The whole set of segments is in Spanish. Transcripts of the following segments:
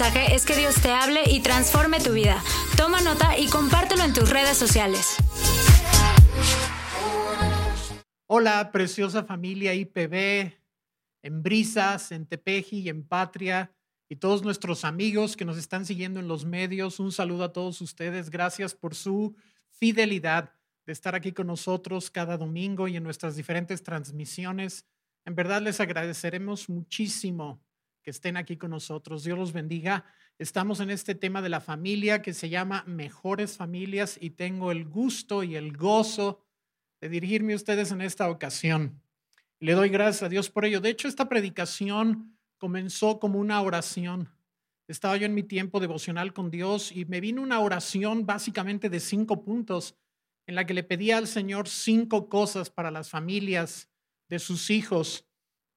es que Dios te hable y transforme tu vida. Toma nota y compártelo en tus redes sociales. Hola, preciosa familia IPB, en Brisas, en Tepeji y en Patria, y todos nuestros amigos que nos están siguiendo en los medios. Un saludo a todos ustedes. Gracias por su fidelidad de estar aquí con nosotros cada domingo y en nuestras diferentes transmisiones. En verdad les agradeceremos muchísimo que estén aquí con nosotros. Dios los bendiga. Estamos en este tema de la familia que se llama Mejores Familias y tengo el gusto y el gozo de dirigirme a ustedes en esta ocasión. Le doy gracias a Dios por ello. De hecho, esta predicación comenzó como una oración. Estaba yo en mi tiempo devocional con Dios y me vino una oración básicamente de cinco puntos en la que le pedía al Señor cinco cosas para las familias de sus hijos.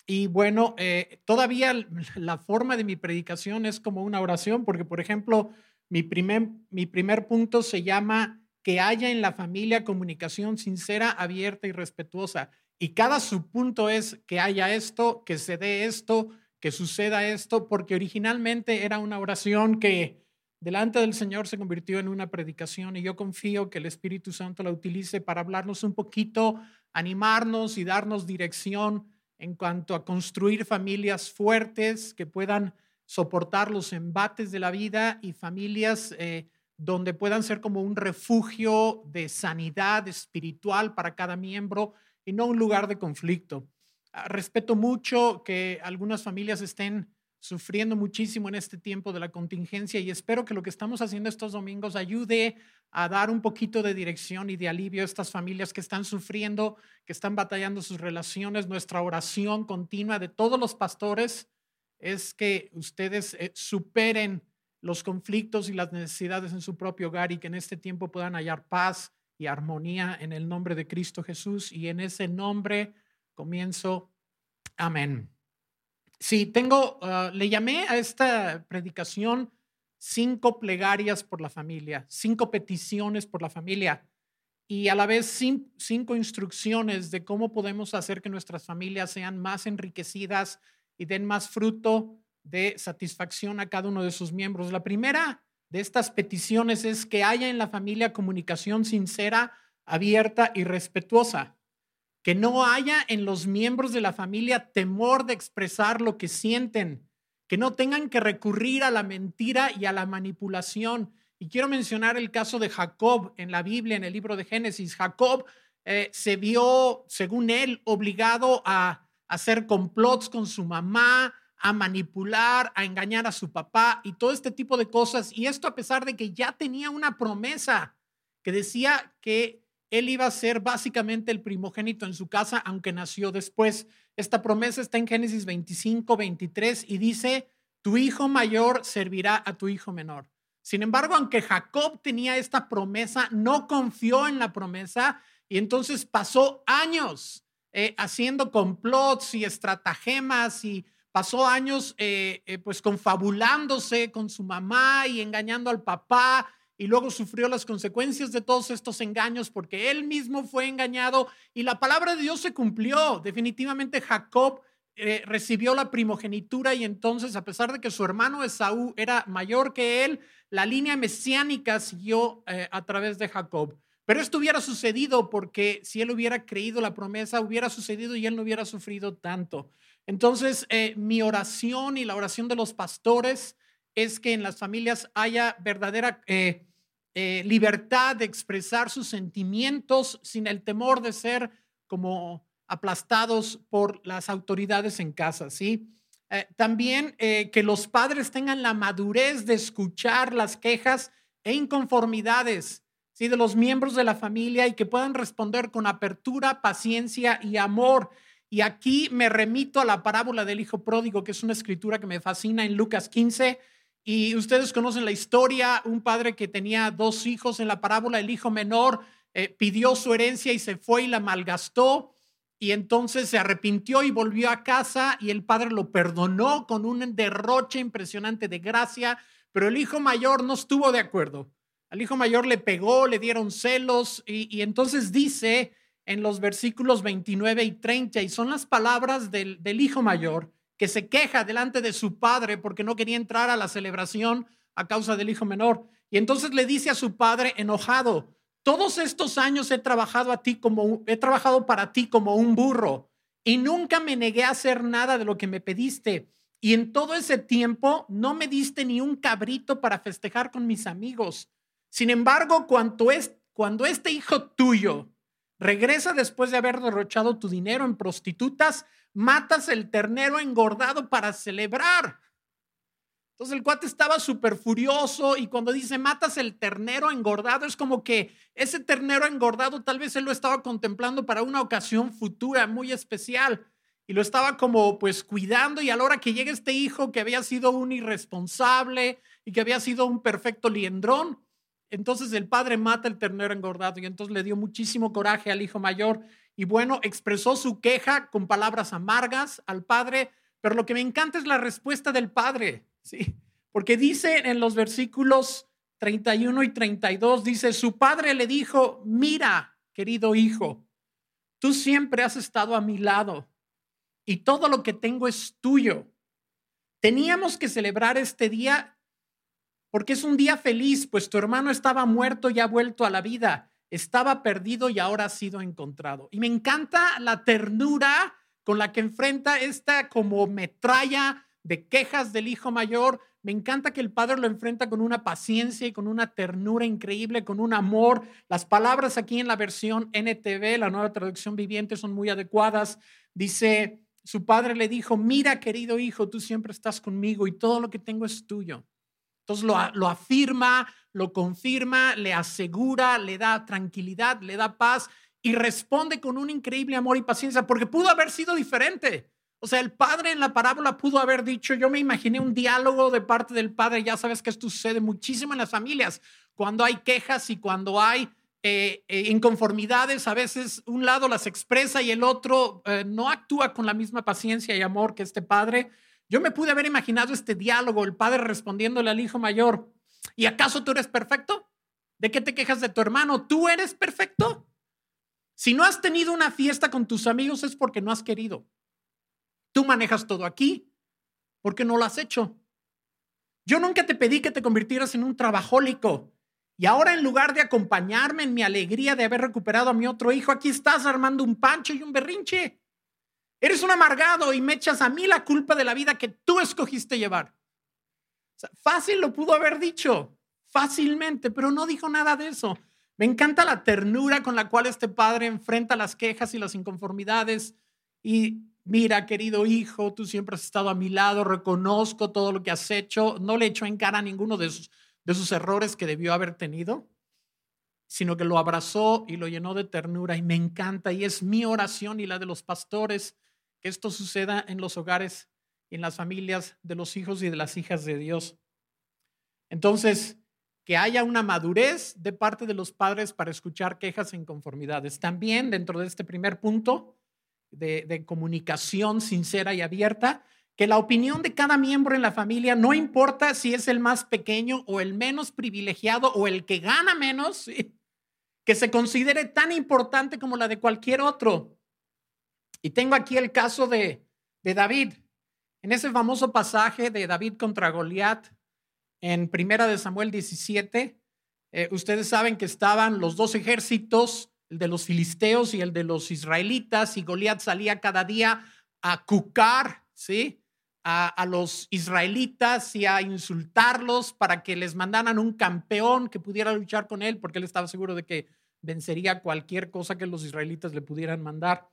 Y bueno, eh, todavía la forma de mi predicación es como una oración, porque por ejemplo, mi primer, mi primer punto se llama que haya en la familia comunicación sincera, abierta y respetuosa. Y cada subpunto es que haya esto, que se dé esto, que suceda esto, porque originalmente era una oración que delante del Señor se convirtió en una predicación y yo confío que el Espíritu Santo la utilice para hablarnos un poquito, animarnos y darnos dirección en cuanto a construir familias fuertes que puedan soportar los embates de la vida y familias eh, donde puedan ser como un refugio de sanidad espiritual para cada miembro y no un lugar de conflicto. Ah, respeto mucho que algunas familias estén sufriendo muchísimo en este tiempo de la contingencia y espero que lo que estamos haciendo estos domingos ayude a dar un poquito de dirección y de alivio a estas familias que están sufriendo, que están batallando sus relaciones. Nuestra oración continua de todos los pastores es que ustedes eh, superen los conflictos y las necesidades en su propio hogar y que en este tiempo puedan hallar paz y armonía en el nombre de Cristo Jesús. Y en ese nombre comienzo. Amén. Sí, tengo, ah, le llamé a esta predicación cinco plegarias por la familia, cinco peticiones por la familia y a la vez cinco instrucciones de cómo podemos hacer que nuestras familias sean más enriquecidas y den más fruto de satisfacción a cada uno de sus miembros. La primera de estas peticiones es que haya en la familia comunicación sincera, abierta y respetuosa que no haya en los miembros de la familia temor de expresar lo que sienten, que no tengan que recurrir a la mentira y a la manipulación. Y quiero mencionar el caso de Jacob en la Biblia, en el libro de Génesis. Jacob eh, se vio, según él, obligado a hacer complots con su mamá, a manipular, a engañar a su papá y todo este tipo de cosas. Y esto a pesar de que ya tenía una promesa que decía que él iba a ser básicamente el primogénito en su casa, aunque nació después. Esta promesa está en Génesis 25, 23 y dice, tu hijo mayor servirá a tu hijo menor. Sin embargo, aunque Jacob tenía esta promesa, no confió en la promesa y entonces pasó años eh, haciendo complots y estratagemas y pasó años eh, eh, pues confabulándose con su mamá y engañando al papá y luego sufrió las consecuencias de todos estos engaños porque él mismo fue engañado y la palabra de Dios se cumplió. Definitivamente Jacob eh, recibió la primogenitura y entonces a pesar de que su hermano Esaú era mayor que él, la línea mesiánica siguió eh, a través de Jacob. Pero esto hubiera sucedido porque si él hubiera creído la promesa, hubiera sucedido y él no hubiera sufrido tanto. Entonces, eh, mi oración y la oración de los pastores es que en las familias haya verdadera eh, eh, libertad de expresar sus sentimientos sin el temor de ser como aplastados por las autoridades en casa, ¿sí? Eh, también que los padres tengan la madurez de escuchar las quejas e inconformidades ¿sí? de los miembros de la familia y que puedan responder con apertura, paciencia y amor. Y aquí me remito a la parábola del hijo pródigo, que es una escritura que me fascina en Lucas 15, y ustedes conocen la historia, un padre que tenía dos hijos en la parábola, el hijo menor eh, pidió su herencia y se fue y la malgastó. Y entonces se arrepintió y volvió a casa y el padre lo perdonó con un derroche impresionante de gracia, pero el hijo mayor no estuvo de acuerdo. Al hijo mayor le pegó, le dieron celos y, entonces dice en los versículos 29 y 30, y son las palabras del, del hijo mayor, que se queja delante de su padre porque no quería entrar a la celebración a causa del hijo menor. Y entonces le dice a su padre enojado, todos estos años he trabajado a ti como he trabajado para ti como un burro y nunca me negué a hacer nada de lo que me pediste. Y en todo ese tiempo no me diste ni un cabrito para festejar con mis amigos. Sin embargo, cuando, es, cuando este hijo tuyo regresa después de haber derrochado tu dinero en prostitutas, matas el ternero engordado para celebrar. Entonces el cuate estaba súper furioso y cuando dice matas el ternero engordado, es como que ese ternero engordado tal vez él lo estaba contemplando para una ocasión futura muy especial y lo estaba como pues cuidando y a la hora que llega este hijo que había sido un irresponsable y que había sido un perfecto liendrón, entonces el padre mata el ternero engordado y entonces le dio muchísimo coraje al hijo mayor y bueno, expresó su queja con palabras amargas al padre, pero lo que me encanta es la respuesta del padre. Sí, porque dice en los versículos 31 y 32, dice, su padre le dijo, mira, querido hijo, tú siempre has estado a mi lado y todo lo que tengo es tuyo. Teníamos que celebrar este día porque es un día feliz, pues tu hermano estaba muerto y ha vuelto a la vida, estaba perdido y ahora ha sido encontrado. Y me encanta la ternura con la que enfrenta esta como metralla de quejas del hijo mayor. Me encanta que el padre lo enfrenta con una paciencia y con una ternura increíble, con un amor. Las palabras aquí en la versión NTV, la nueva traducción viviente, son muy adecuadas. Dice, su padre le dijo, mira querido hijo, tú siempre estás conmigo y todo lo que tengo es tuyo. Entonces lo, lo afirma, lo confirma, le asegura, le da tranquilidad, le da paz y responde con un increíble amor y paciencia, porque pudo haber sido diferente. O sea, el padre en la parábola pudo haber dicho, yo me imaginé un diálogo de parte del padre, ya sabes que esto sucede muchísimo en las familias, cuando hay quejas y cuando hay eh, eh, inconformidades, a veces un lado las expresa y el otro eh, no actúa con la misma paciencia y amor que este padre. Yo me pude haber imaginado este diálogo, el padre respondiéndole al hijo mayor, ¿y acaso tú eres perfecto? ¿De qué te quejas de tu hermano? ¿Tú eres perfecto? Si no has tenido una fiesta con tus amigos es porque no has querido. Tú manejas todo aquí. ¿Por qué no lo has hecho? Yo nunca te pedí que te convirtieras en un trabajólico. Y ahora en lugar de acompañarme en mi alegría de haber recuperado a mi otro hijo, aquí estás armando un pancho y un berrinche. Eres un amargado y me echas a mí la culpa de la vida que tú escogiste llevar. fácil lo pudo haber dicho, fácilmente, pero no dijo nada de eso. Me encanta la ternura con la cual este padre enfrenta las quejas y las inconformidades y mira, querido hijo, tú siempre has estado a mi lado, reconozco todo lo que has hecho, no le echo en cara ninguno de sus, de sus errores que debió haber tenido, sino que lo abrazó y lo llenó de ternura y me encanta y es mi oración y la de los pastores esto suceda en los hogares y en las familias de los hijos y de las hijas de Dios. Entonces, que haya una madurez de parte de los padres para escuchar quejas e inconformidades. También dentro de este primer punto, de, comunicación sincera y abierta, que la opinión de cada miembro en la familia, no importa si es el más pequeño o el menos privilegiado o el que gana menos, que se considere tan importante como la de cualquier otro. Y tengo aquí el caso de, David. En ese famoso pasaje de David contra Goliat, en Primera de Samuel 17, eh, ustedes saben que estaban los dos ejércitos el de los filisteos y el de los israelitas, y Goliat salía cada día a cucar, ¿sí? A, los israelitas y a insultarlos para que les mandaran un campeón que pudiera luchar con él, porque él estaba seguro de que vencería cualquier cosa que los israelitas le pudieran mandar.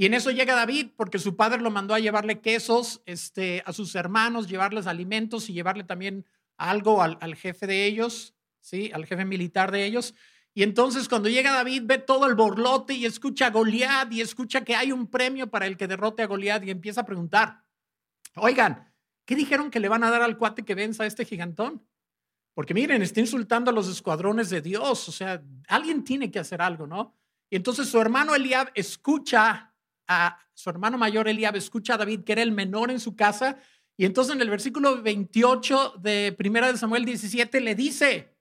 Y en eso llega David, porque su padre lo mandó a llevarle quesos este, a sus hermanos, llevarles alimentos y llevarle también algo al, jefe de ellos, ¿sí? al jefe militar de ellos. Y entonces cuando llega David ve todo el borlote y escucha a Goliat y escucha que hay un premio para el que derrote a Goliat y empieza a preguntar, oigan, ¿qué dijeron que le van a dar al cuate que venza a este gigantón? Porque miren, está insultando a los escuadrones de Dios, o sea, alguien tiene que hacer algo, ¿no? Y entonces su hermano Eliab escucha a su hermano mayor Eliab escucha a David, que era el menor en su casa, y entonces en el versículo 28 de Primera de Samuel 17 le dice,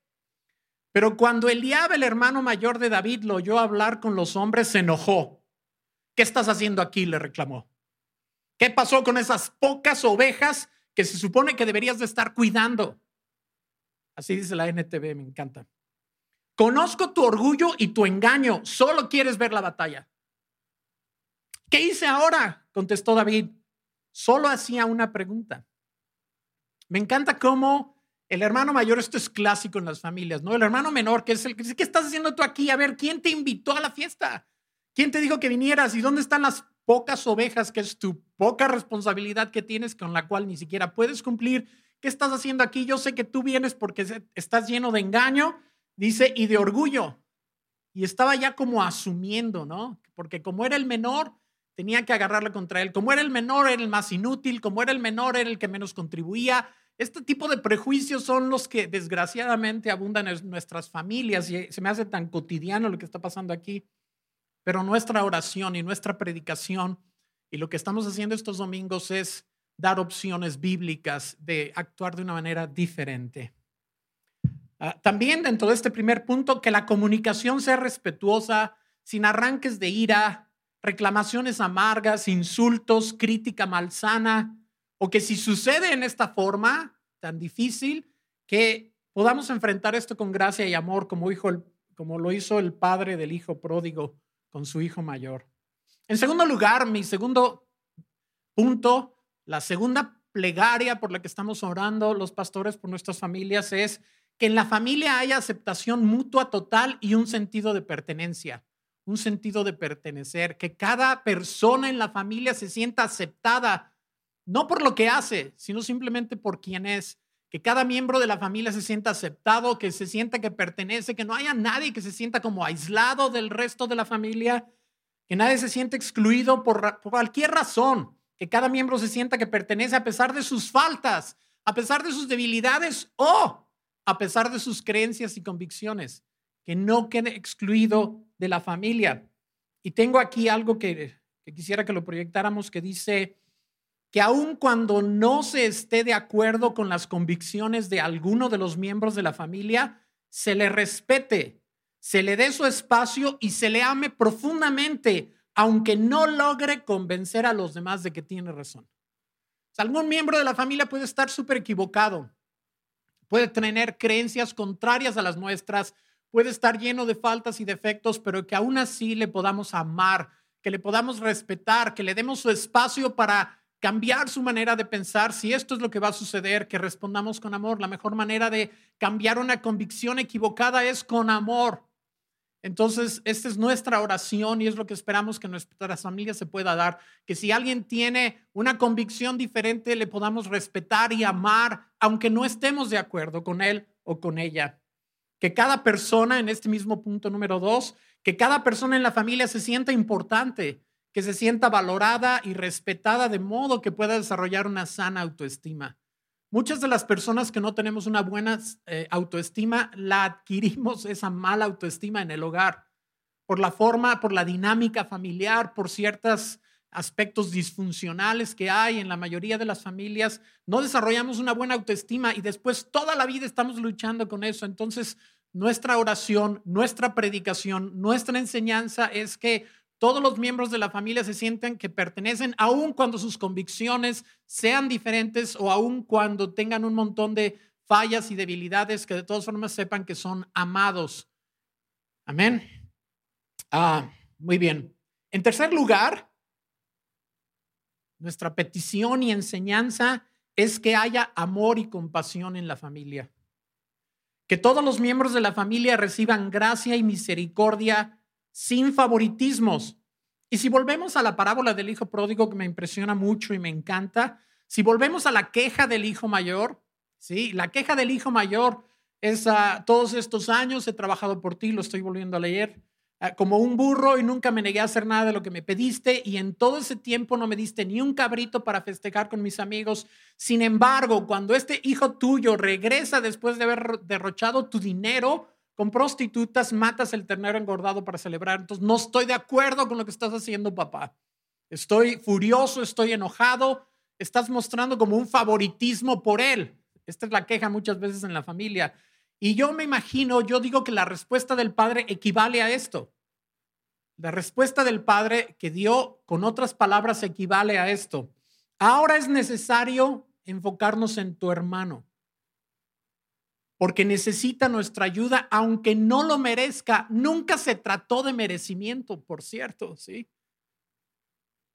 pero cuando Eliab, el hermano mayor de David, lo oyó hablar con los hombres, se enojó. ¿Qué estás haciendo aquí? le reclamó. ¿Qué pasó con esas pocas ovejas que se supone que deberías de estar cuidando? Así dice la NTV, me encanta. Conozco tu orgullo y tu engaño, solo quieres ver la batalla. ¿Qué hice ahora? contestó David. Solo hacía una pregunta. Me encanta cómo el hermano mayor, esto es clásico en las familias, ¿no? El hermano menor, que es el que dice, ¿qué estás haciendo tú aquí? A ver, ¿quién te invitó a la fiesta? ¿Quién te dijo que vinieras? ¿Y dónde están las pocas ovejas que es tu poca responsabilidad que tienes con la cual ni siquiera puedes cumplir? ¿Qué estás haciendo aquí? Yo sé que tú vienes porque estás lleno de engaño Dice, y de orgullo. Y estaba ya como asumiendo, ¿no? Porque como era el menor, tenía que agarrarle contra él. Como era el menor, era el más inútil. Como era el menor, era el que menos contribuía. Este tipo de prejuicios son los que desgraciadamente abundan en nuestras familias y se me hace tan cotidiano lo que está pasando aquí. Pero nuestra oración y nuestra predicación y lo que estamos haciendo estos domingos es dar opciones bíblicas de actuar de una manera diferente. Ah, también dentro de este primer punto, que la comunicación sea respetuosa, sin arranques de ira, reclamaciones amargas, insultos, crítica malsana, o que si sucede en esta forma tan difícil, que podamos enfrentar esto con gracia y amor, como, como lo hizo el padre del hijo pródigo con su hijo mayor. En segundo lugar, mi segundo punto, la segunda plegaria por la que estamos orando los pastores por nuestras familias es que en la familia haya aceptación mutua total y un sentido de pertenencia, un sentido de pertenecer, que cada persona en la familia se sienta aceptada, no por lo que hace, sino simplemente por quien es, que cada miembro de la familia se sienta aceptado, que se sienta que pertenece, que no haya nadie que se sienta como aislado del resto de la familia, que nadie se siente excluido por, por cualquier razón, que cada miembro se sienta que pertenece a pesar de sus faltas, a pesar de sus debilidades o a pesar de sus creencias y convicciones, que no quede excluido de la familia. Y tengo aquí algo que, quisiera que lo proyectáramos, que dice que aun cuando no se esté de acuerdo con las convicciones de alguno de los miembros de la familia, se le respete, se le dé su espacio y se le ame profundamente, aunque no logre convencer a los demás de que tiene razón. algún miembro de la familia puede estar súper equivocado, puede tener creencias contrarias a las nuestras, puede estar lleno de faltas y defectos, pero que aún así le podamos amar, que le podamos respetar, que le demos su espacio para cambiar su manera de pensar. Si esto es lo que va a suceder, que respondamos con amor. La mejor manera de cambiar una convicción equivocada es con amor. Entonces, esta es nuestra oración y es lo que esperamos que nuestra familia se pueda dar. Que si alguien tiene una convicción diferente, le podamos respetar y amar, aunque no estemos de acuerdo con él o con ella. Que cada persona, en este mismo punto número dos, que cada persona en la familia se sienta importante, que se sienta valorada y respetada de modo que pueda desarrollar una sana autoestima. Muchas de las personas que no tenemos una buena eh, autoestima, la adquirimos esa mala autoestima en el hogar, por la forma, por la dinámica familiar, por ciertos aspectos disfuncionales que hay en la mayoría de las familias. No desarrollamos una buena autoestima y después toda la vida estamos luchando con eso. Entonces, nuestra oración, nuestra predicación, nuestra enseñanza es que todos los miembros de la familia se sienten que pertenecen, aun cuando sus convicciones sean diferentes o aun cuando tengan un montón de fallas y debilidades, que de todas formas sepan que son amados. Amén. Ah, muy bien. En tercer lugar, nuestra petición y enseñanza es que haya amor y compasión en la familia. Que todos los miembros de la familia reciban gracia y misericordia sin favoritismos. Y si volvemos a la parábola del hijo pródigo, que me impresiona mucho y me encanta, si volvemos a la queja del hijo mayor, ¿sí? La queja del hijo mayor es, a todos estos años he trabajado por ti, lo estoy volviendo a leer, ah, como un burro y nunca me negué a hacer nada de lo que me pediste y en todo ese tiempo no me diste ni un cabrito para festejar con mis amigos. Sin embargo, cuando este hijo tuyo regresa después de haber derrochado tu dinero, con prostitutas matas el ternero engordado para celebrar. Entonces, no estoy de acuerdo con lo que estás haciendo, papá. Estoy furioso, estoy enojado. Estás mostrando como un favoritismo por él. Esta es la queja muchas veces en la familia. Y yo me imagino, yo digo que la respuesta del padre equivale a esto. La respuesta del padre que dio, con otras palabras, equivale a esto. Ahora es necesario enfocarnos en tu hermano, porque necesita nuestra ayuda, aunque no lo merezca. Nunca se trató de merecimiento, por cierto, ¿sí?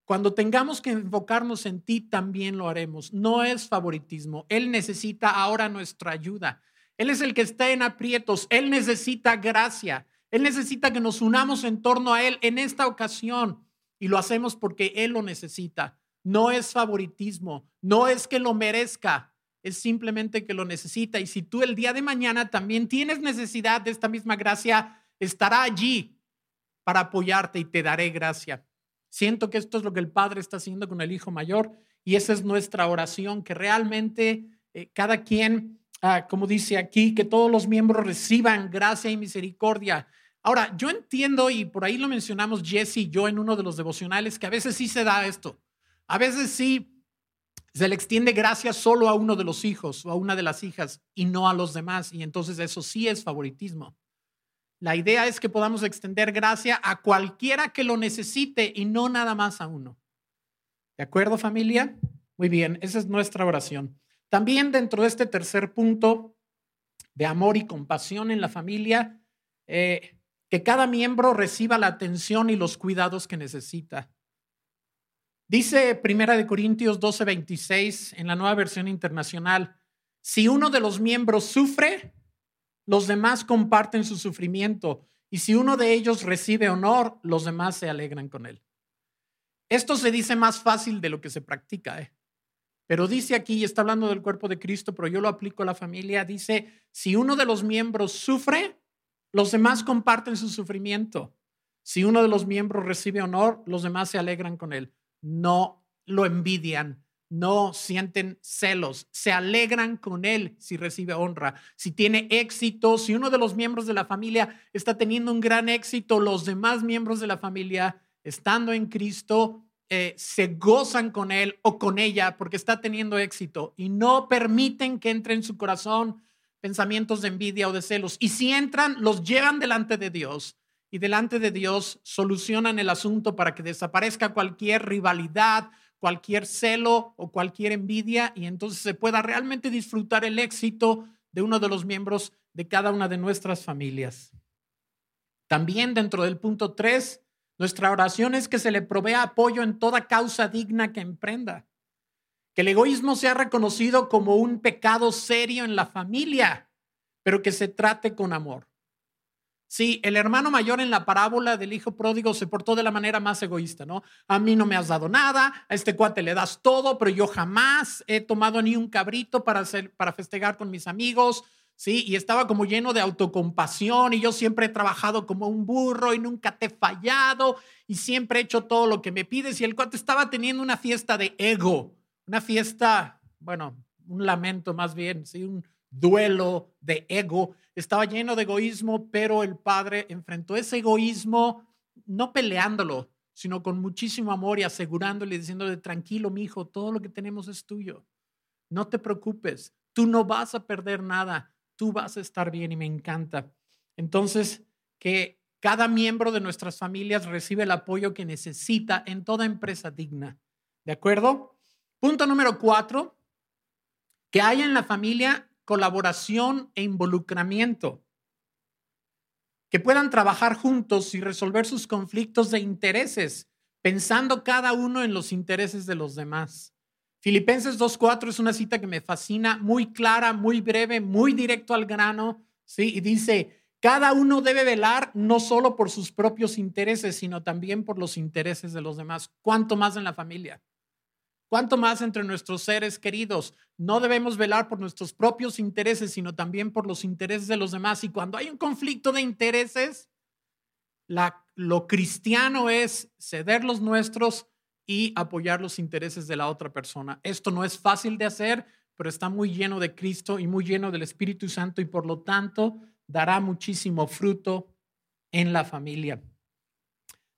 Cuando tengamos que enfocarnos en ti, también lo haremos. No es favoritismo. Él necesita ahora nuestra ayuda. Él es el que está en aprietos. Él necesita gracia. Él necesita que nos unamos en torno a Él en esta ocasión. Y lo hacemos porque Él lo necesita. No es favoritismo. No es que lo merezca. Es simplemente que lo necesita. Y si tú el día de mañana también tienes necesidad de esta misma gracia, estará allí para apoyarte y te daré gracia. Siento que esto es lo que el Padre está haciendo con el Hijo Mayor y esa es nuestra oración, que realmente eh, cada quien, ah, como dice aquí, que todos los miembros reciban gracia y misericordia. Ahora, yo entiendo, y por ahí lo mencionamos Jesse y yo en uno de los devocionales, que a veces sí se da esto. A veces sí se le extiende gracia solo a uno de los hijos o a una de las hijas y no a los demás. Y entonces eso sí es favoritismo. La idea es que podamos extender gracia a cualquiera que lo necesite y no nada más a uno. ¿De acuerdo, familia? Muy bien, esa es nuestra oración. También dentro de este tercer punto de amor y compasión en la familia, eh, que cada miembro reciba la atención y los cuidados que necesita. Dice Primera de Corintios 12:26 en la nueva versión internacional, si uno de los miembros sufre, los demás comparten su sufrimiento y si uno de ellos recibe honor, los demás se alegran con él. Esto se dice más fácil de lo que se practica, ¿eh? Pero dice aquí, y está hablando del cuerpo de Cristo, pero yo lo aplico a la familia, dice, si uno de los miembros sufre, los demás comparten su sufrimiento. Si uno de los miembros recibe honor, los demás se alegran con él. No lo envidian, no sienten celos, se alegran con él si recibe honra, si tiene éxito, si uno de los miembros de la familia está teniendo un gran éxito, los demás miembros de la familia, estando en Cristo, eh, se gozan con él o con ella porque está teniendo éxito y no permiten que entre en su corazón pensamientos de envidia o de celos. Y si entran, los llevan delante de Dios y delante de Dios solucionan el asunto para que desaparezca cualquier rivalidad, cualquier celo o cualquier envidia y entonces se pueda realmente disfrutar el éxito de uno de los miembros de cada una de nuestras familias. También dentro del punto 3, nuestra oración es que se le provea apoyo en toda causa digna que emprenda. Que el egoísmo sea reconocido como un pecado serio en la familia, pero que se trate con amor. Sí, el hermano mayor en la parábola del hijo pródigo se portó de la manera más egoísta, ¿no? A mí no me has dado nada, a este cuate le das todo, pero yo jamás he tomado ni un cabrito para, hacer, para festejar con mis amigos, ¿sí? Y estaba como lleno de autocompasión y yo siempre he trabajado como un burro y nunca te he fallado y siempre he hecho todo lo que me pides y el cuate estaba teniendo una fiesta de ego, una fiesta, bueno, un lamento más bien, ¿sí? Un duelo de ego estaba lleno de egoísmo, pero el padre enfrentó ese egoísmo no peleándolo, sino con muchísimo amor y asegurándole, diciéndole, tranquilo, mi hijo, todo lo que tenemos es tuyo. No te preocupes, tú no vas a perder nada, tú vas a estar bien y me encanta. Entonces, que cada miembro de nuestras familias recibe el apoyo que necesita en toda empresa digna. ¿De acuerdo? Punto número cuatro, que haya en la familia colaboración e involucramiento, que puedan trabajar juntos y resolver sus conflictos de intereses, pensando cada uno en los intereses de los demás. Filipenses 2.4 es una cita que me fascina, muy clara, muy breve, muy directo al grano, ¿sí? Y dice, cada uno debe velar no solo por sus propios intereses, sino también por los intereses de los demás. ¿Cuánto más en la familia? ¿Cuánto más entre nuestros seres queridos? No debemos velar por nuestros propios intereses, sino también por los intereses de los demás. Y cuando hay un conflicto de intereses, lo cristiano es ceder los nuestros y apoyar los intereses de la otra persona. Esto no es fácil de hacer, pero está muy lleno de Cristo y muy lleno del Espíritu Santo y por lo tanto dará muchísimo fruto en la familia.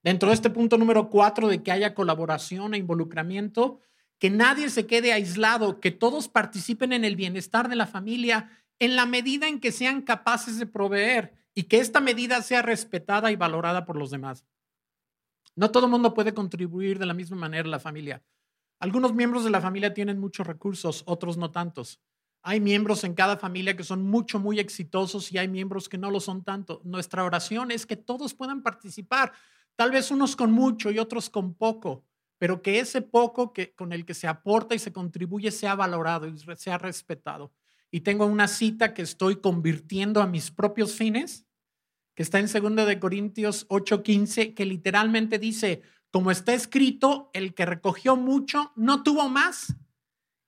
Dentro de este punto número cuatro de que haya colaboración e involucramiento, que nadie se quede aislado, que todos participen en el bienestar de la familia en la medida en que sean capaces de proveer y que esta medida sea respetada y valorada por los demás. No todo mundo puede contribuir de la misma manera la familia. Algunos miembros de la familia tienen muchos recursos, otros no tantos. Hay miembros en cada familia que son mucho, muy exitosos y hay miembros que no lo son tanto. Nuestra oración es que todos puedan participar, tal vez unos con mucho y otros con poco, pero que ese poco que, con el que se aporta y se contribuye sea valorado y sea respetado. Y tengo una cita que estoy convirtiendo a mis propios fines, que está en 2 de Corintios 8:15, que literalmente dice, como está escrito, el que recogió mucho no tuvo más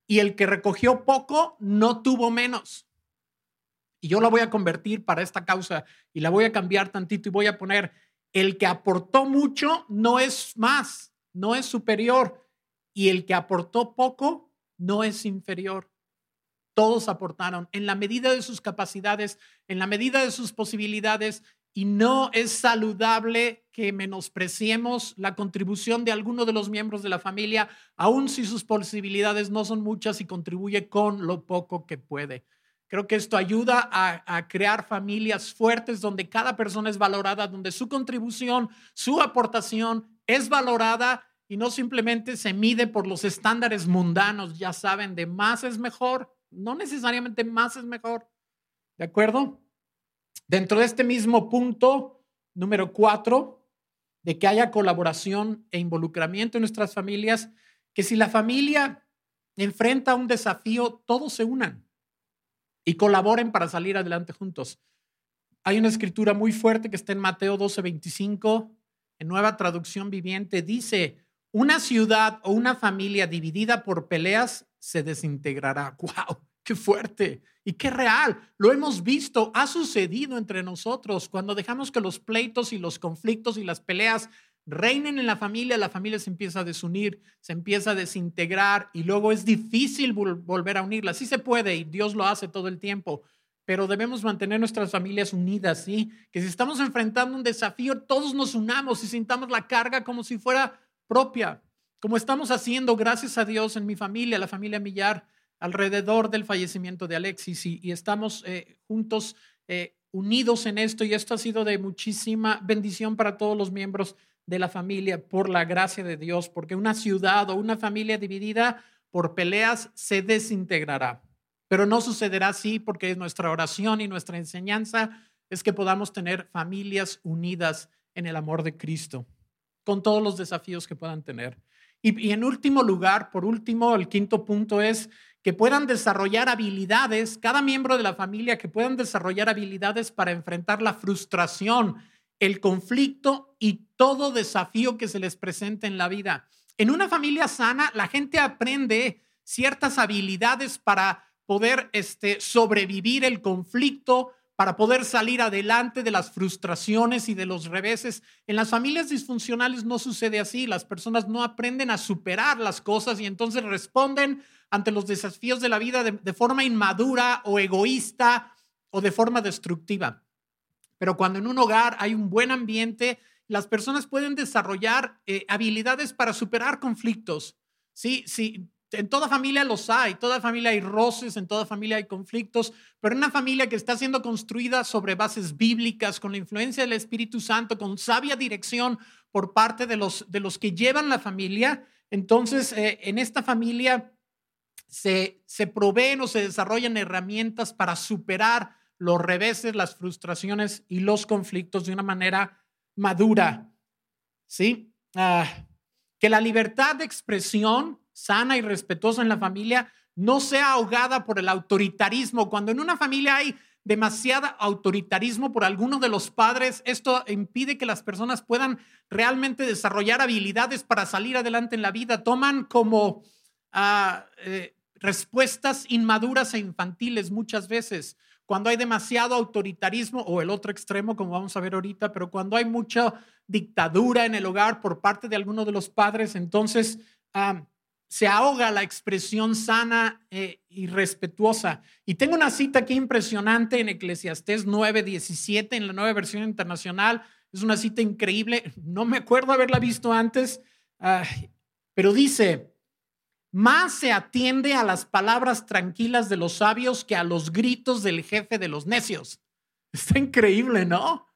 y el que recogió poco no tuvo menos. Y yo la voy a convertir para esta causa y la voy a cambiar tantito y voy a poner, el que aportó mucho no es más, no es superior y el que aportó poco no es inferior. Todos aportaron en la medida de sus capacidades, en la medida de sus posibilidades, y no es saludable que menospreciemos la contribución de alguno de los miembros de la familia, aun si sus posibilidades no son muchas y contribuye con lo poco que puede. Creo que esto ayuda a, crear familias fuertes donde cada persona es valorada, donde su contribución, su aportación es valorada y no simplemente se mide por los estándares mundanos, ya saben, de más es mejor, no necesariamente más es mejor. ¿De acuerdo? Dentro de este mismo punto, número cuatro, de que haya colaboración e involucramiento en nuestras familias, que si la familia enfrenta un desafío, todos se unan y colaboren para salir adelante juntos. Hay una escritura muy fuerte que está en Mateo 12:25, en nueva traducción viviente, dice, una ciudad o una familia dividida por peleas se desintegrará. ¡Wow! Qué fuerte y qué real. Lo hemos visto, ha sucedido entre nosotros. Cuando dejamos que los pleitos y los conflictos y las peleas reinen en la familia, la familia se empieza a desunir, se empieza a desintegrar y luego es difícil volver a unirla. Sí se puede y Dios lo hace todo el tiempo, pero debemos mantener nuestras familias unidas, ¿sí? Que si estamos enfrentando un desafío, todos nos unamos y sintamos la carga como si fuera propia, como estamos haciendo, gracias a Dios, en mi familia, la familia Millar alrededor del fallecimiento de Alexis y, estamos eh, juntos eh, unidos en esto y esto ha sido de muchísima bendición para todos los miembros de la familia por la gracia de Dios, porque una ciudad o una familia dividida por peleas se desintegrará. Pero no sucederá así porque nuestra oración y nuestra enseñanza es que podamos tener familias unidas en el amor de Cristo, con todos los desafíos que puedan tener. Y en último lugar, por último, el quinto punto es que puedan desarrollar habilidades, cada miembro de la familia que puedan desarrollar habilidades para enfrentar la frustración, el conflicto y todo desafío que se les presente en la vida. En una familia sana, la gente aprende ciertas habilidades para poder este, sobrevivir el conflicto, para poder salir adelante de las frustraciones y de los reveses. En las familias disfuncionales no sucede así. Las personas no aprenden a superar las cosas y entonces responden ante los desafíos de la vida de, forma inmadura o egoísta o de forma destructiva. Pero cuando en un hogar hay un buen ambiente, las personas pueden desarrollar eh, habilidades para superar conflictos. Sí, sí, en toda familia los hay, toda familia hay roces, en toda familia hay conflictos, pero en una familia que está siendo construida sobre bases bíblicas, con la influencia del Espíritu Santo, con sabia dirección por parte de los, de los que llevan la familia, entonces eh, en esta familia se, se proveen o se desarrollan herramientas para superar los reveses, las frustraciones y los conflictos de una manera madura. ¿Sí? Ah, que la libertad de expresión sana y respetuosa en la familia no sea ahogada por el autoritarismo. Cuando en una familia hay demasiado autoritarismo por alguno de los padres, esto impide que las personas puedan realmente desarrollar habilidades para salir adelante en la vida. Toman como ah, eh, respuestas inmaduras e infantiles muchas veces. Cuando hay demasiado autoritarismo o el otro extremo, como vamos a ver ahorita, pero cuando hay mucha dictadura en el hogar por parte de alguno de los padres, entonces ah, se ahoga la expresión sana eh, y respetuosa. Y tengo una cita aquí impresionante en Eclesiastés 9:17, en la nueva versión internacional. Es una cita increíble. No me acuerdo haberla visto antes, pero dice, más se atiende a las palabras tranquilas de los sabios que a los gritos del jefe de los necios. Está increíble, ¿no?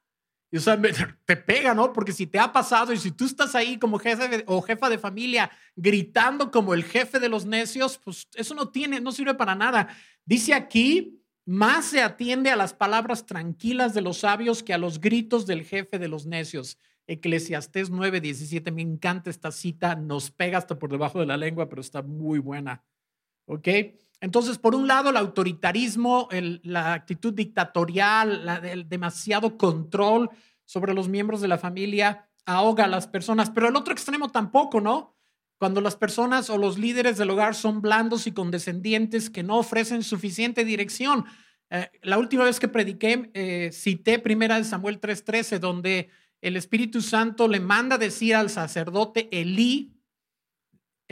Y, o sea, te pega, ¿no? Porque si te ha pasado y si tú estás ahí como jefe o jefa de familia gritando como el jefe de los necios, pues eso no tiene, no sirve para nada. Dice aquí, más se atiende a las palabras tranquilas de los sabios que a los gritos del jefe de los necios. Eclesiastés 9, 17, me encanta esta cita, nos pega hasta por debajo de la lengua, pero está muy buena. ¿Ok? Entonces, por un lado, el autoritarismo, la actitud dictatorial, el demasiado control sobre los miembros de la familia ahoga a las personas, pero el otro extremo tampoco, ¿no? Cuando las personas o los líderes del hogar son blandos y condescendientes que no ofrecen suficiente dirección. Eh, la última vez que prediqué, eh, cité primera de Samuel 3:13, donde el Espíritu Santo le manda decir al sacerdote Elí,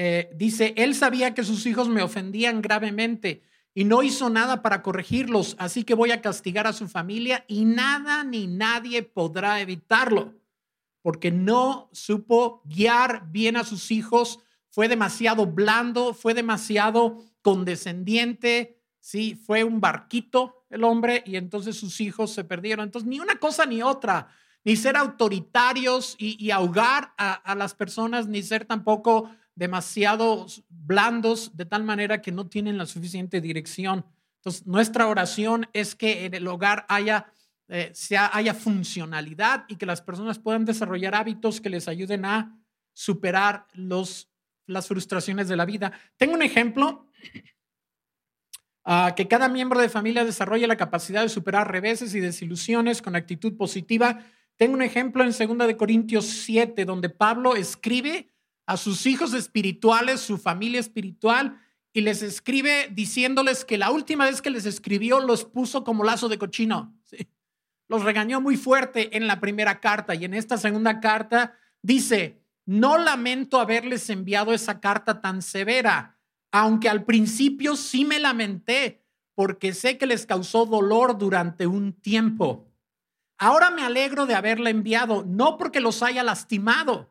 eh, dice, él sabía que sus hijos me ofendían gravemente y no hizo nada para corregirlos, así que voy a castigar a su familia y nada ni nadie podrá evitarlo, porque no supo guiar bien a sus hijos, fue demasiado blando, fue demasiado condescendiente, sí, fue un barquito el hombre y entonces sus hijos se perdieron. Entonces, ni una cosa ni otra, ni ser autoritarios y, ahogar a las personas, ni ser tampoco demasiado blandos de tal manera que no tienen la suficiente dirección. Entonces, nuestra oración es que en el hogar haya, eh, sea, haya funcionalidad y que las personas puedan desarrollar hábitos que les ayuden a superar los, las frustraciones de la vida. Tengo un ejemplo. Uh, que cada miembro de familia desarrolle la capacidad de superar reveses y desilusiones con actitud positiva. Tengo un ejemplo en 2 de Corintios 7 donde Pablo escribe a sus hijos espirituales, su familia espiritual, y les escribe diciéndoles que la última vez que les escribió los puso como lazo de cochino. Los regañó muy fuerte en la primera carta y en esta segunda carta dice, no lamento haberles enviado esa carta tan severa, aunque al principio sí me lamenté porque sé que les causó dolor durante un tiempo. Ahora me alegro de haberla enviado, no porque los haya lastimado,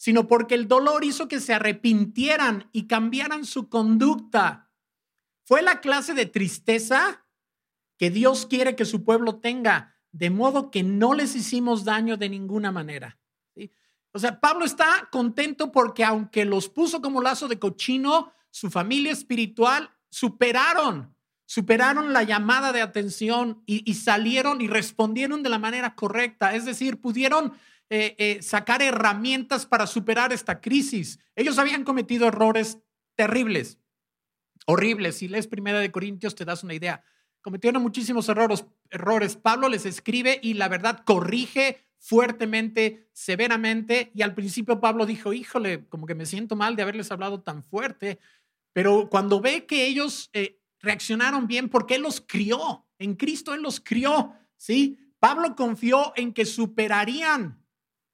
sino porque el dolor hizo que se arrepintieran y cambiaran su conducta. Fue la clase de tristeza que Dios quiere que su pueblo tenga, de modo que no les hicimos daño de ninguna manera. O sea, Pablo está contento porque aunque los puso como lazo de cochino, su familia espiritual superaron, superaron la llamada de atención y salieron y respondieron de la manera correcta. Es decir, pudieron eh, eh, sacar herramientas para superar esta crisis. Ellos habían cometido errores terribles, horribles. Si lees Primera de Corintios te das una idea. Cometieron muchísimos errores, errores. Pablo les escribe y la verdad corrige fuertemente, severamente. Y al principio Pablo dijo, híjole, como que me siento mal de haberles hablado tan fuerte. Pero cuando ve que ellos eh, reaccionaron bien, porque Él los crió, en Cristo Él los crió, ¿sí? Pablo confió en que superarían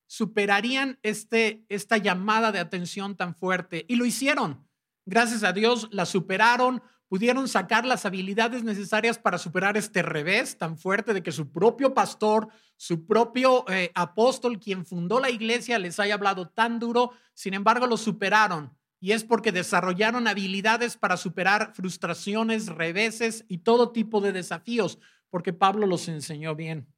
superarían este, esta llamada de atención tan fuerte. Y lo hicieron. Gracias a Dios la superaron, pudieron sacar las habilidades necesarias para superar este revés tan fuerte de que su propio pastor, su propio eh, apóstol, quien fundó la iglesia, les haya hablado tan duro. Sin embargo, lo superaron. Y es porque desarrollaron habilidades para superar frustraciones, reveses y todo tipo de desafíos, porque Pablo los enseñó bien.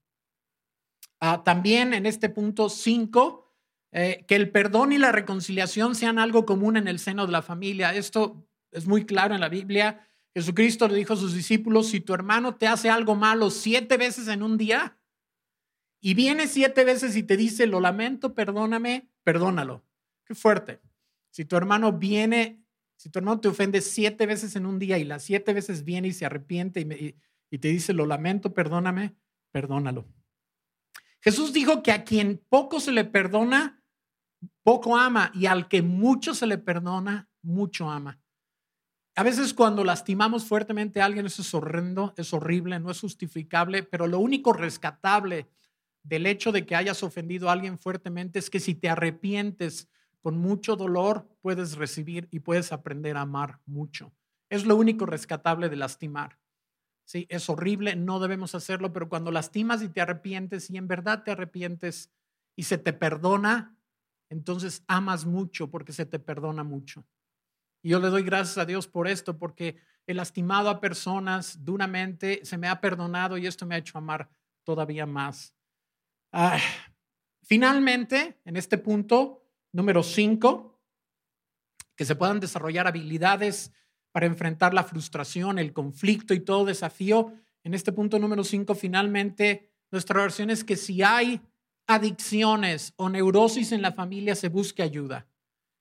Ah, también en este punto 5, eh, que el perdón y la reconciliación sean algo común en el seno de la familia. Esto es muy claro en la Biblia. Jesucristo le dijo a sus discípulos, si tu hermano te hace algo malo siete veces en un día y viene siete veces y te dice, lo lamento, perdóname, perdónalo. Qué fuerte. Si tu hermano viene, si tu hermano te ofende siete veces en un día y las siete veces viene y se arrepiente y, y te dice, lo lamento, perdóname, perdónalo. Jesús dijo que a quien poco se le perdona, poco ama, y al que mucho se le perdona, mucho ama. A veces cuando lastimamos fuertemente a alguien, eso es horrendo, es horrible, no es justificable, pero lo único rescatable del hecho de que hayas ofendido a alguien fuertemente es que si te arrepientes con mucho dolor, puedes recibir y puedes aprender a amar mucho. Es lo único rescatable de lastimar. Sí, es horrible, no debemos hacerlo, pero cuando lastimas y te arrepientes y en verdad te arrepientes y se te perdona, entonces amas mucho porque se te perdona mucho. Y yo le doy gracias a Dios por esto, porque he lastimado a personas duramente, se me ha perdonado y esto me ha hecho amar todavía más. Finalmente, en este punto número 5, que se puedan desarrollar habilidades para enfrentar la frustración, el conflicto y todo desafío. En este punto número 5, finalmente, nuestra oración es que si hay adicciones o neurosis en la familia, se busque ayuda,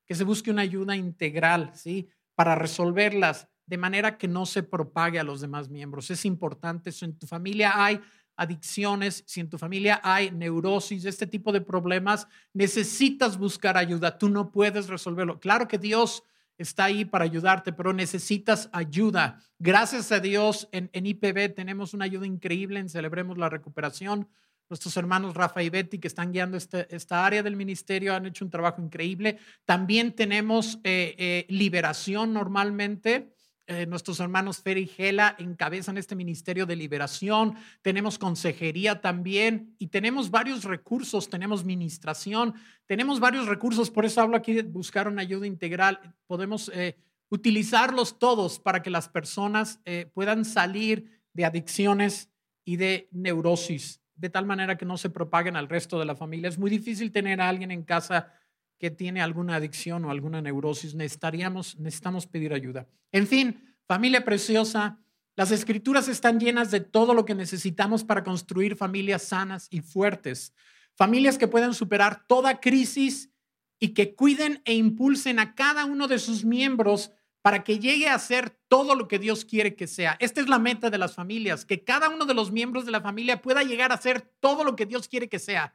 que se busque una ayuda integral, ¿sí? Para resolverlas de manera que no se propague a los demás miembros. Es importante, si en tu familia hay adicciones, si en tu familia hay neurosis, este tipo de problemas, necesitas buscar ayuda. Tú no puedes resolverlo. Claro que Dios está ahí para ayudarte, pero necesitas ayuda. Gracias a Dios, en, IPB tenemos una ayuda increíble en Celebremos la Recuperación. Nuestros hermanos Rafa y Betty, que están guiando este, esta área del ministerio, han hecho un trabajo increíble. También tenemos eh, eh, liberación normalmente. Eh, nuestros hermanos Fer y Gela encabezan este ministerio de liberación, tenemos consejería también y tenemos varios recursos, tenemos ministración, tenemos varios recursos, por eso hablo aquí de buscar una ayuda integral, podemos eh, utilizarlos todos para que las personas eh, puedan salir de adicciones y de neurosis, de tal manera que no se propaguen al resto de la familia. Es muy difícil tener a alguien en casa que tiene alguna adicción o alguna neurosis, necesitaríamos, necesitamos pedir ayuda. En fin, familia preciosa, las escrituras están llenas de todo lo que necesitamos para construir familias sanas y fuertes, familias que puedan superar toda crisis y que cuiden e impulsen a cada uno de sus miembros para que llegue a ser todo lo que Dios quiere que sea. Esta es la meta de las familias, que cada uno de los miembros de la familia pueda llegar a ser todo lo que Dios quiere que sea.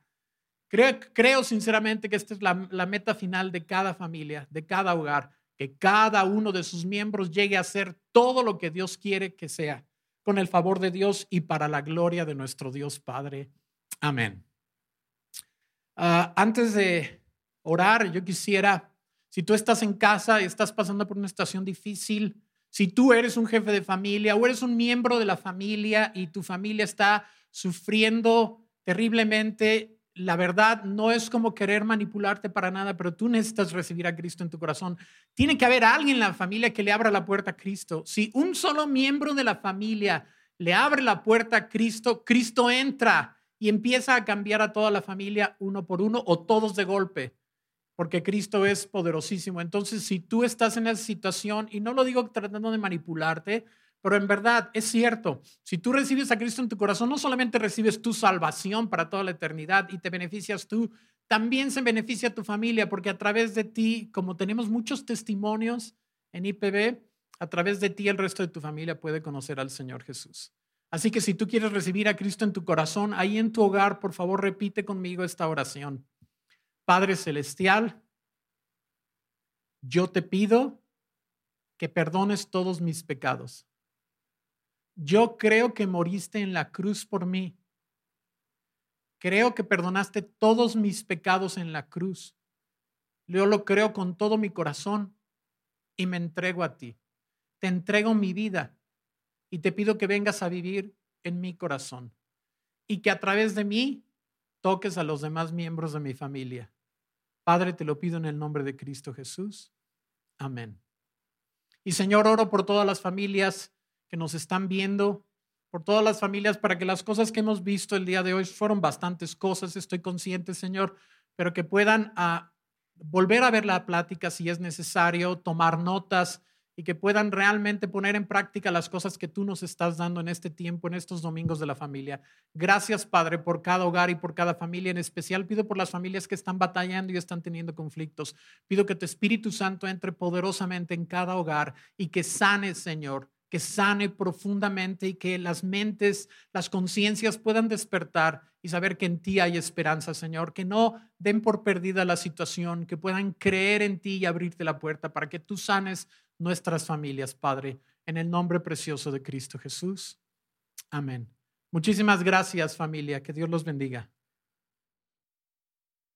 Creo, sinceramente que esta es la, meta final de cada familia, de cada hogar, que cada uno de sus miembros llegue a ser todo lo que Dios quiere que sea, con el favor de Dios y para la gloria de nuestro Dios Padre. Amén. Ah, antes de orar, yo quisiera, si tú estás en casa y estás pasando por una situación difícil, si tú eres un jefe de familia o eres un miembro de la familia y tu familia está sufriendo terriblemente, la verdad no es como querer manipularte para nada, pero tú necesitas recibir a Cristo en tu corazón. Tiene que haber alguien en la familia que le abra la puerta a Cristo. Si un solo miembro de la familia le abre la puerta a Cristo, Cristo entra y empieza a cambiar a toda la familia uno por uno o todos de golpe, porque Cristo es poderosísimo. Entonces, si tú estás en esa situación, y no lo digo tratando de manipularte, pero en verdad es cierto, si tú recibes a Cristo en tu corazón, no solamente recibes tu salvación para toda la eternidad y te beneficias tú, también se beneficia tu familia, porque a través de ti, como tenemos muchos testimonios en IPB, a través de ti el resto de tu familia puede conocer al Señor Jesús. Así que si tú quieres recibir a Cristo en tu corazón, ahí en tu hogar, por favor, repite conmigo esta oración. Padre Celestial, yo te pido que perdones todos mis pecados yo creo que moriste en la cruz por mí. Creo que perdonaste todos mis pecados en la cruz. Yo lo creo con todo mi corazón y me entrego a ti. Te entrego mi vida y te pido que vengas a vivir en mi corazón y que a través de mí toques a los demás miembros de mi familia. Padre, te lo pido en el nombre de Cristo Jesús. Amén. Y Señor, oro por todas las familias que nos están viendo, por todas las familias, para que las cosas que hemos visto el día de hoy fueron bastantes cosas, estoy consciente, Señor, pero que puedan ah, volver a ver la plática si es necesario, tomar notas y que puedan realmente poner en práctica las cosas que tú nos estás dando en este tiempo, en estos domingos de la familia. Gracias, Padre, por cada hogar y por cada familia. En especial pido por las familias que están batallando y están teniendo conflictos. Pido que tu Espíritu Santo entre poderosamente en cada hogar y que sane, Señor, que sane profundamente y que las mentes, las conciencias puedan despertar y saber que en ti hay esperanza, Señor, que no den por perdida la situación, que puedan creer en ti y abrirte la puerta para que tú sanes nuestras familias, Padre, en el nombre precioso de Cristo Jesús. Amén. Muchísimas gracias, familia. Que Dios los bendiga.